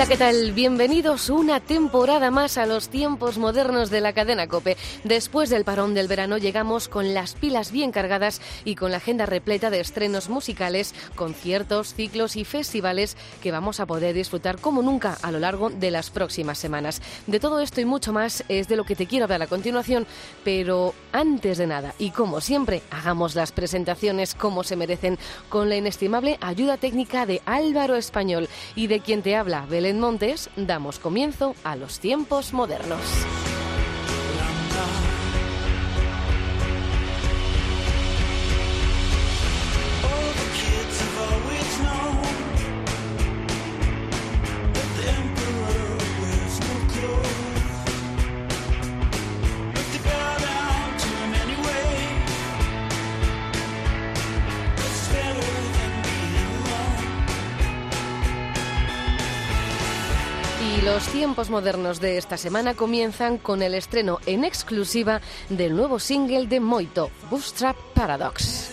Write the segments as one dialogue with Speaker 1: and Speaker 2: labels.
Speaker 1: Hola, ¿qué tal? Bienvenidos una temporada más a los tiempos modernos de la cadena Cope. Después del parón del verano llegamos con las pilas bien cargadas y con la agenda repleta de estrenos musicales, conciertos, ciclos y festivales que vamos a poder disfrutar como nunca a lo largo de las próximas semanas. De todo esto y mucho más es de lo que te quiero hablar a continuación, pero antes de nada y como siempre, hagamos las presentaciones como se merecen con la inestimable ayuda técnica de Álvaro Español y de quien te habla Belén Montes, damos comienzo a los tiempos modernos. Tiempos modernos de esta semana comienzan con el estreno en exclusiva del nuevo single de Moito, Bootstrap Paradox.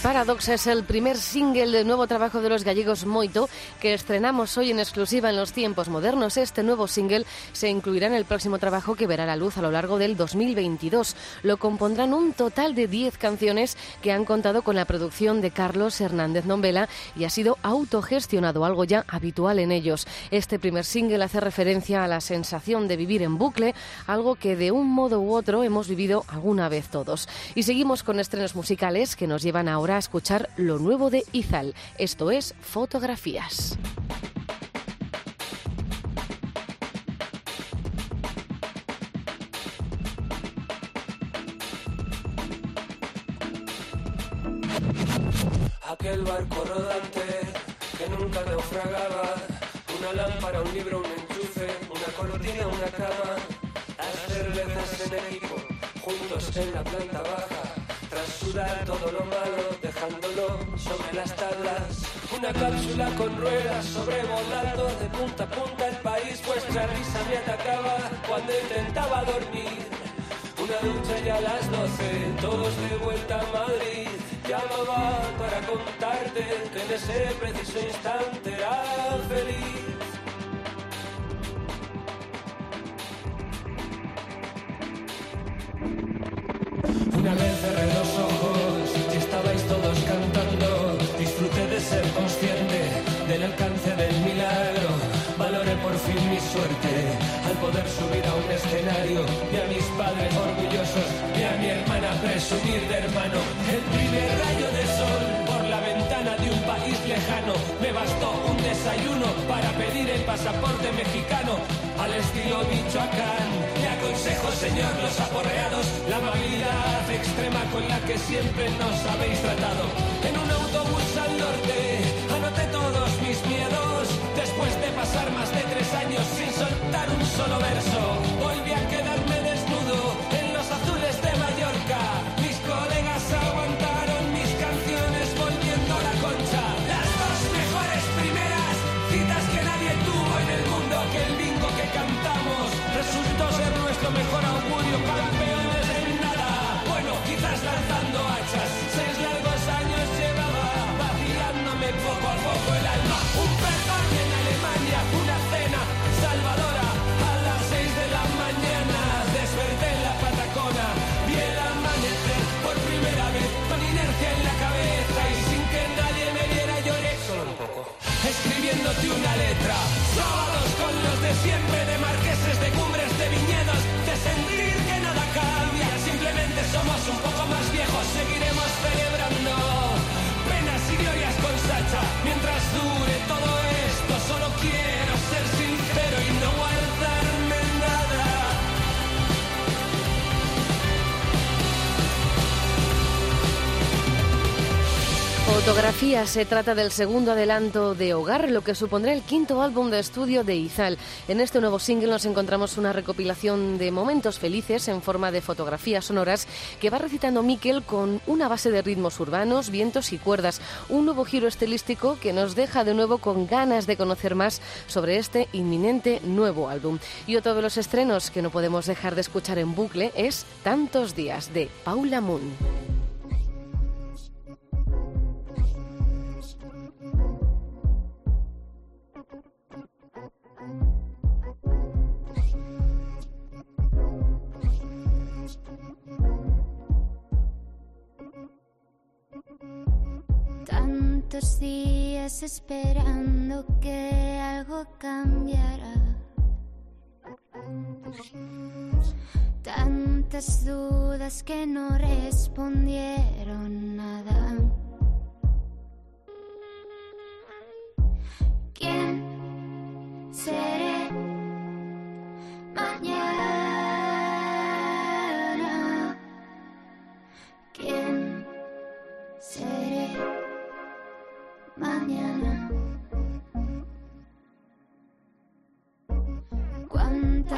Speaker 1: Paradox es el primer single del nuevo trabajo de los gallegos Moito que estrenamos hoy en exclusiva en los tiempos modernos. Este nuevo single se incluirá en el próximo trabajo que verá la luz a lo largo del 2022. Lo compondrán un total de 10 canciones que han contado con la producción de Carlos Hernández Nombela y ha sido autogestionado, algo ya habitual en ellos. Este primer single hace referencia a la sensación de vivir en bucle, algo que de un modo u otro hemos vivido alguna vez todos. Y seguimos con estrenos musicales que nos llevan ahora a escuchar lo nuevo de Izal. Esto es Fotografías.
Speaker 2: Aquel barco rodante que nunca naufragaba. Una lámpara, un libro, un enchufe, una color tiene una cama, las cervezas en equipo, juntos en la planta baja, todo lo malo, dejándolo sobre las tablas. Una cápsula con ruedas sobrevolando de punta a punta el país, vuestra risa me atacaba cuando intentaba dormir. Una ducha y a las doce, todos de vuelta a Madrid. Llamaba para contarte que en ese preciso instante era feliz. Una vez cerré subir a un escenario. Vi a mis padres orgullosos, vi a mi hermana presumir de hermano. El primer rayo de sol por la ventana de un país lejano. Me bastó un desayuno para pedir el pasaporte mexicano al estilo Michoacán. Le aconsejo, señor, los aporreados, la amabilidad extrema con la que siempre nos habéis tratado. En un autobús al norte Después de pasar más de tres años sin soltar un solo verso, Escribiéndote una letra. Con los de siempre, de marqueses, de cumbres, de viñedos, de sentir que nada cambia. Simplemente somos un poco más viejos, seguiremos celebrando penas y glorias con Sacha. Mientras
Speaker 3: Fotografía se trata del segundo adelanto de Hogar, lo que supondrá el quinto álbum de estudio de Izal. En este nuevo single nos encontramos una recopilación de momentos felices en forma de fotografías sonoras que va recitando Miquel con una base de ritmos urbanos, vientos y cuerdas. Un nuevo giro estilístico que nos deja de nuevo con ganas de conocer más sobre este inminente nuevo álbum. Y otro de los estrenos que no podemos dejar de escuchar en bucle es Tantos días de Paula Moon.
Speaker 4: Tantos días esperando que algo cambiara. Tantas dudas que no respondieron nada. ¿Quién seré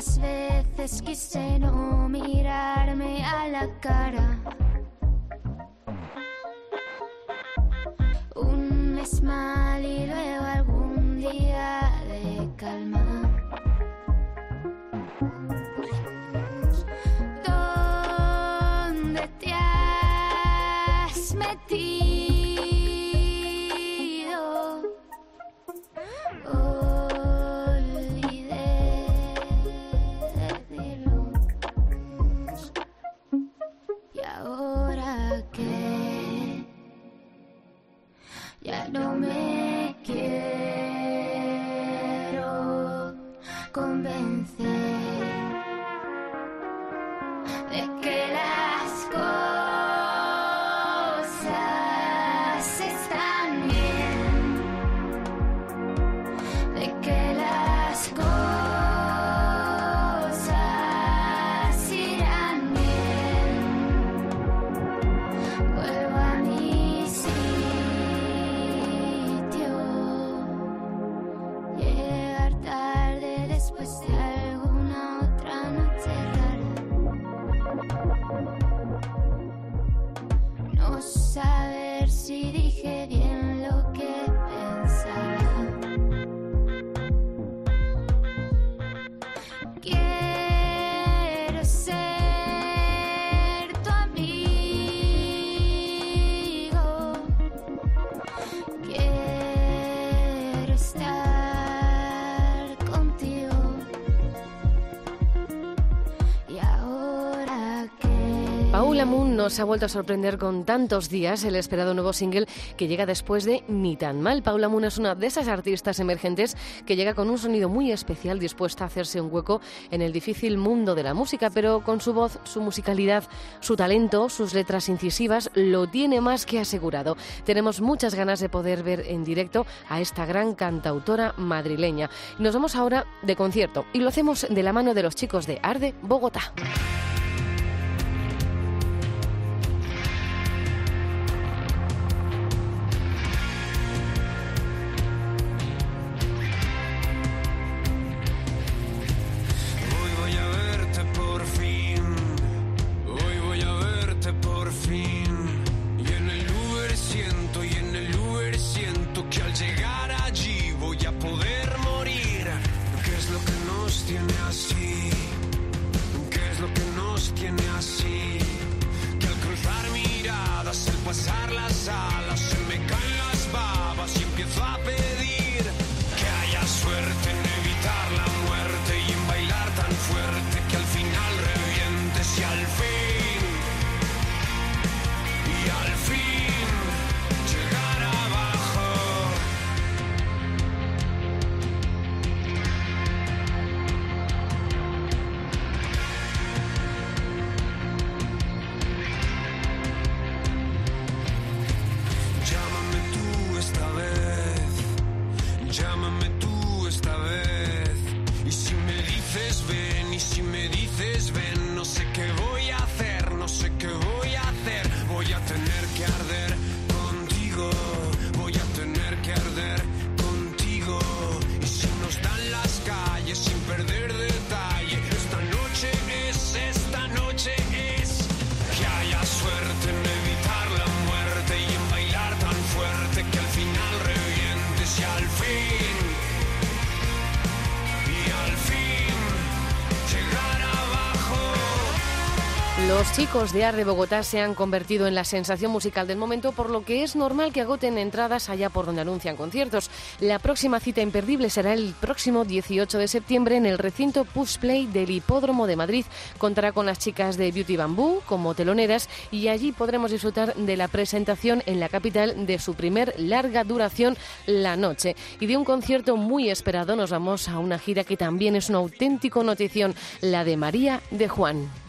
Speaker 4: ¿Cuántas veces quise no mirarme a la cara? Un mes mal y luego algún día de calma. de que
Speaker 5: Paula Moon nos ha vuelto a sorprender con tantos días el esperado nuevo single que llega después de Ni tan mal. Paula Moon es una de esas artistas emergentes que llega con un sonido muy especial, dispuesta a hacerse un hueco en el difícil mundo de la música, pero con su voz, su musicalidad, su talento, sus letras incisivas, lo tiene más que asegurado. Tenemos muchas ganas de poder ver en directo a esta gran cantautora madrileña. Nos vamos ahora de concierto y lo hacemos de la mano de los chicos de Arde, Bogotá. Los chicos de Arde Bogotá se han convertido en la sensación musical del momento, por lo que es normal que agoten entradas allá por donde anuncian conciertos. La próxima cita imperdible será el próximo 18 de septiembre en el recinto Push Play del Hipódromo de Madrid. Contará con las chicas de Beauty Bamboo como teloneras y allí podremos disfrutar de la presentación en la capital de su primer larga duración, La Noche. Y de un concierto muy esperado nos vamos a una gira que también es una auténtico notición, la de María de Juan.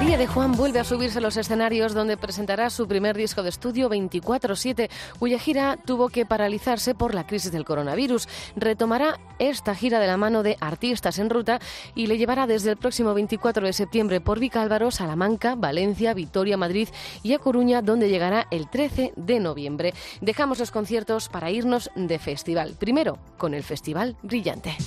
Speaker 3: Familia de Juan vuelve a subirse a los escenarios donde presentará su primer disco de estudio 24-7, cuya gira tuvo que paralizarse por la crisis del coronavirus. Retomará esta gira de la mano de artistas en ruta y le llevará desde el próximo 24 de septiembre por Vicálvaro, Salamanca, Valencia, Vitoria, Madrid y a Coruña, donde llegará el 13 de noviembre. Dejamos los conciertos para irnos de festival. Primero con el Festival Brillante.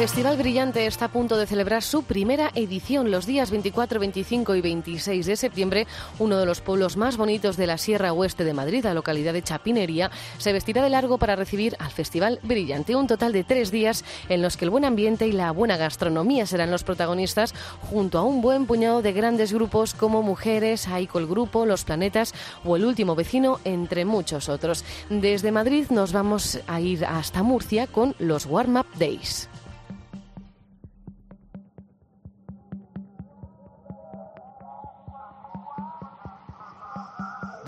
Speaker 3: Festival Brillante está a punto de celebrar su primera edición los días 24, 25 y 26 de septiembre. Uno de los pueblos más bonitos de la Sierra Oeste de Madrid, la localidad de Chapinería, se vestirá de largo para recibir al Festival Brillante. Un total de tres días en los que el buen ambiente y la buena gastronomía serán los protagonistas, junto a un buen puñado de grandes grupos como Mujeres, Aiko el Grupo, Los Planetas o El Último Vecino, entre muchos otros. Desde Madrid nos vamos a ir hasta Murcia con los Warm Up Days.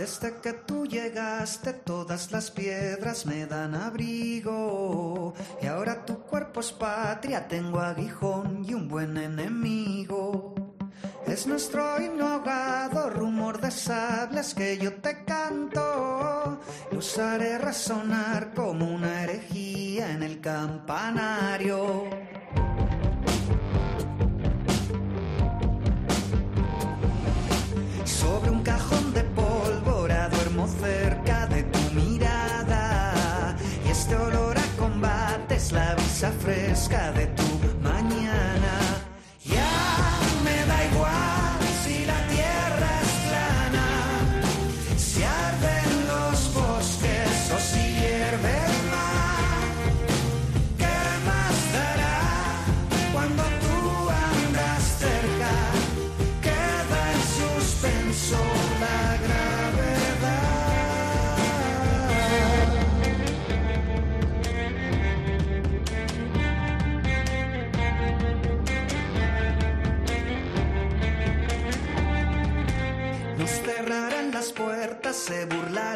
Speaker 6: Desde que tú llegaste todas las piedras me dan abrigo y ahora tu cuerpo es patria, tengo aguijón y un buen enemigo. Es nuestro himno ahogado, rumor de sables que yo te canto. Los haré resonar como una herejía en el campanario. Sobre un cajón de cerca de tu mirada. Y este olor a combate es la brisa fresca de tu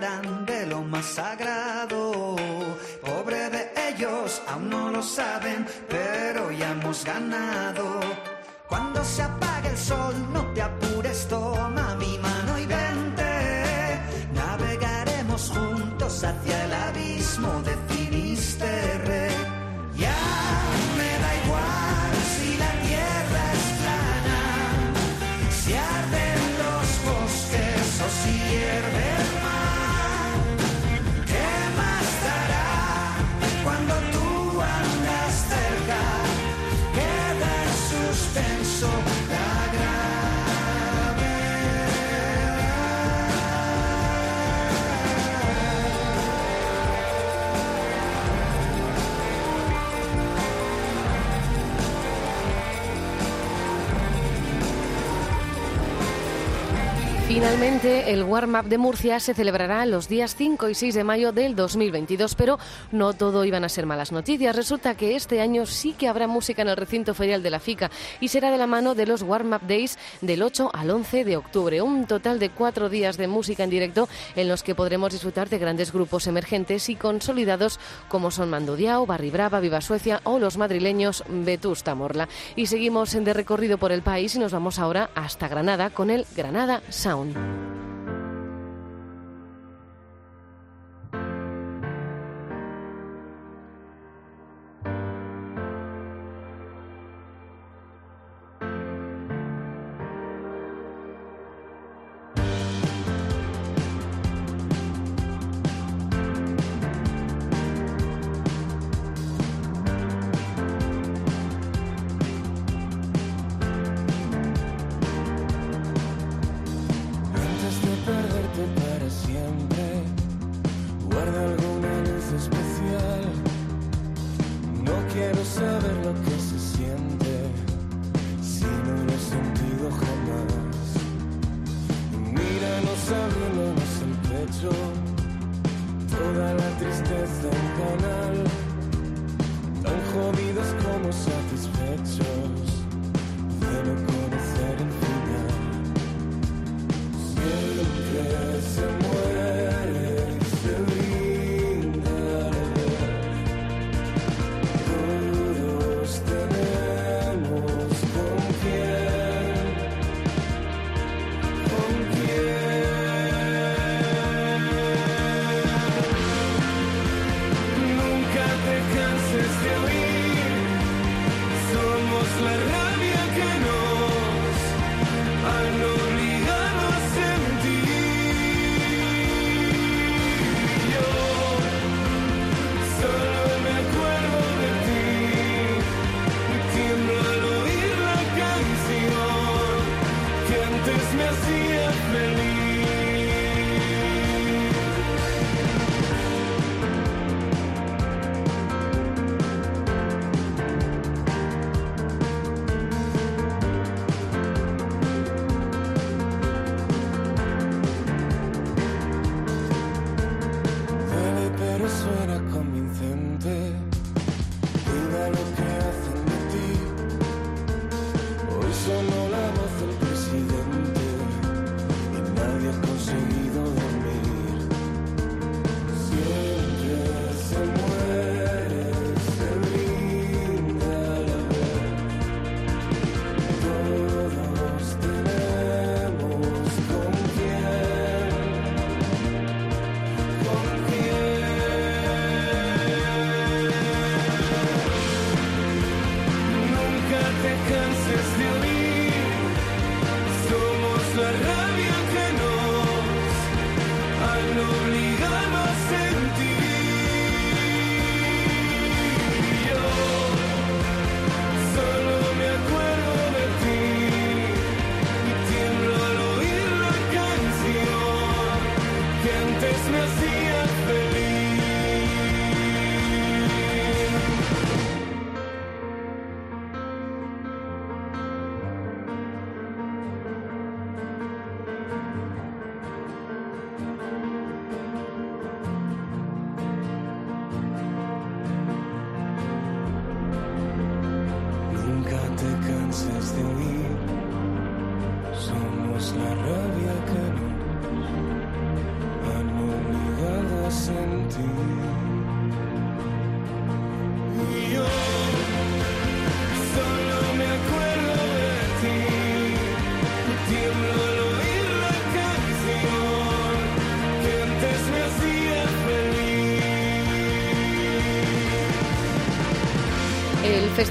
Speaker 6: de lo más sagrado. Pobre de ellos, aún no lo saben, pero ya hemos ganado. Cuando se apague el sol, no te apures, toma mi mano y vente. Navegaremos juntos hacia el abismo de El
Speaker 7: Warm Up de Murcia se celebrará los días 5 y 6 de mayo del 2022, pero no todo iban a ser malas noticias. Resulta que este año sí que habrá música en el recinto ferial de la FICA y será de la mano de los Warm Up Days del 8 al 11 de octubre. Un total de cuatro días de música en directo en los que podremos disfrutar de grandes grupos emergentes y consolidados como son Mandudiao, Barri Brava, Viva Suecia o los madrileños Vetusta Morla. Y seguimos en de recorrido por el país y nos vamos ahora hasta Granada con el Granada Sound.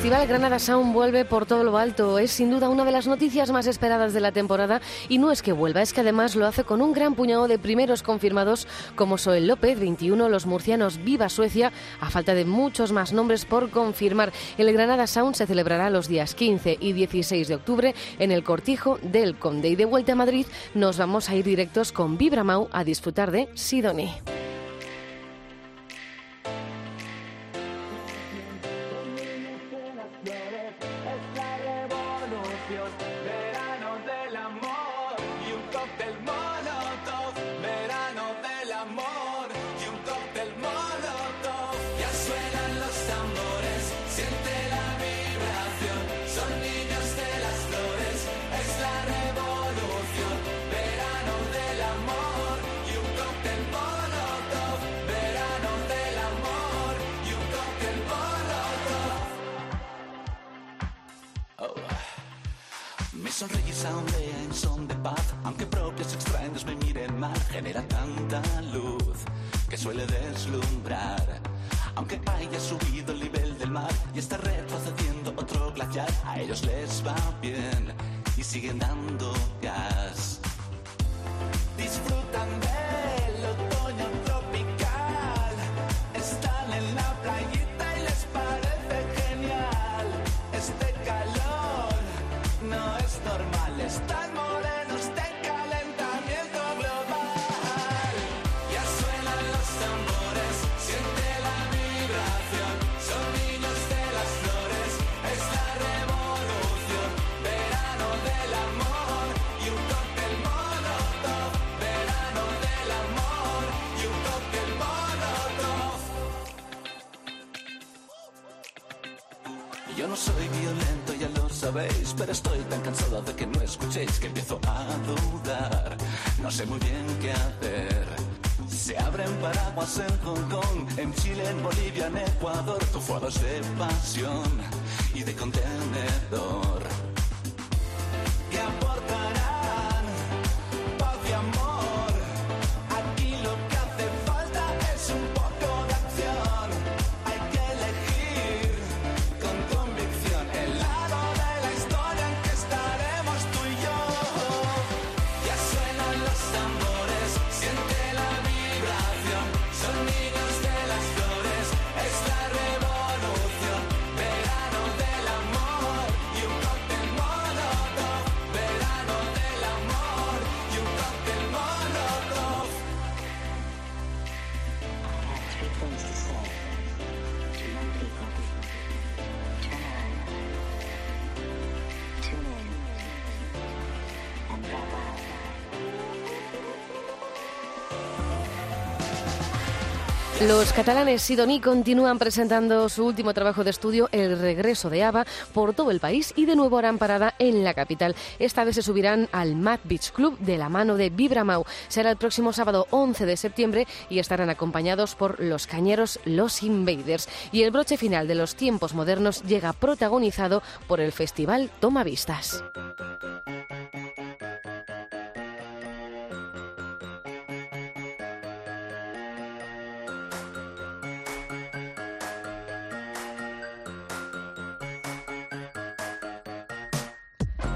Speaker 3: Festival Granada Sound vuelve por todo lo alto. Es sin duda una de las noticias más esperadas de la temporada y no es que vuelva, es que además lo hace con un gran puñado de primeros confirmados como Soel López, 21, los murcianos Viva Suecia, a falta de muchos más nombres por confirmar. El Granada Sound se celebrará los días 15 y 16 de octubre en el Cortijo del Conde y de vuelta a Madrid nos vamos a ir directos con Vibramau a disfrutar de Sidoní.
Speaker 8: Pero estoy tan cansado de que no escuchéis que empiezo a dudar. No sé muy bien qué hacer. Se abren paraguas en Hong Kong, en Chile, en Bolivia, en Ecuador, tufados de pasión y de contenedor.
Speaker 9: Los
Speaker 3: catalanes Sidoní continúan presentando su último trabajo de estudio, El regreso de Ava, por todo el país y de nuevo harán parada en la capital. Esta vez se subirán al Mad Beach Club de la mano de Vibramau. Será el próximo sábado 11 de septiembre y estarán acompañados por los cañeros Los Invaders. Y el broche final de los tiempos modernos llega protagonizado por el festival Toma Vistas.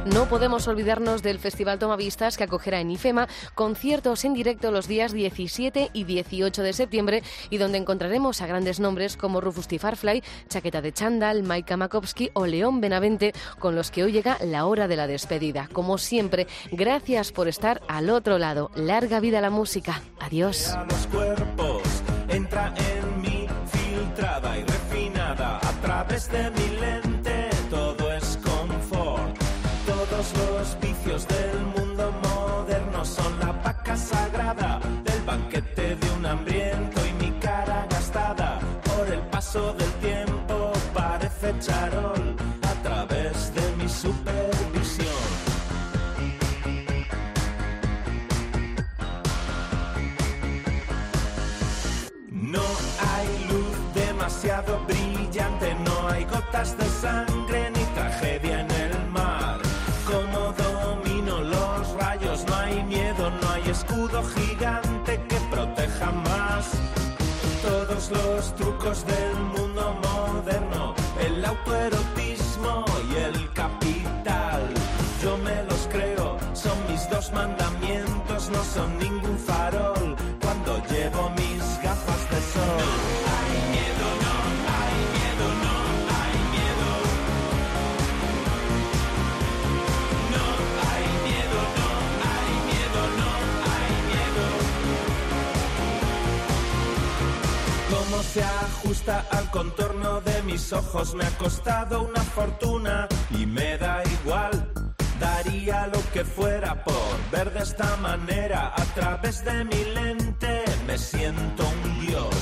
Speaker 3: No podemos olvidarnos del Festival Tomavistas que acogerá en IFEMA conciertos en directo los días 17 y 18 de septiembre y donde encontraremos a grandes nombres como Rufus T. Farfly, Chaqueta de Chandal, Maika Makovsky o León Benavente, con los que hoy llega la hora de la despedida. Como siempre, gracias por estar al otro lado. Larga vida la música. Adiós.
Speaker 10: Paso del tiempo parece charol a través de mi supervisión. No hay luz demasiado brillante, no hay gotas de sangre Los trucos del mundo moderno, el autoerotismo y el capital. Yo me los creo, son mis dos mandamientos, no son ningún farol cuando llevo mis gafas de sol. Se ajusta al contorno de mis ojos me ha costado una fortuna y me da igual. Daría lo que fuera por ver de esta manera a través de mi lente. Me siento un dios.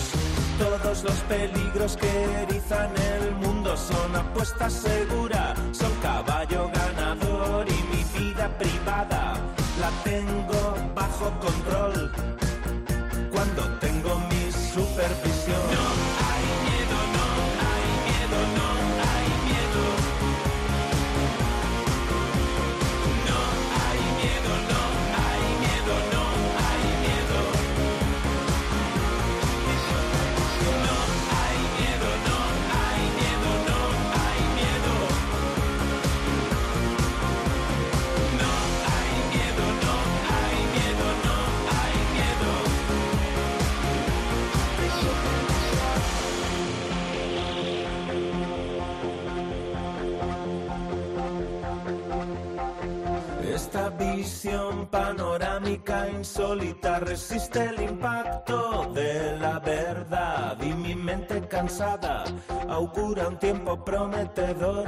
Speaker 10: Todos los peligros que erizan el mundo son apuesta segura. Son caballo ganador y mi vida privada la tengo bajo control cuando tengo mi supervisión. No visión panorámica insólita resiste el impacto de la verdad y mi mente cansada augura un tiempo prometedor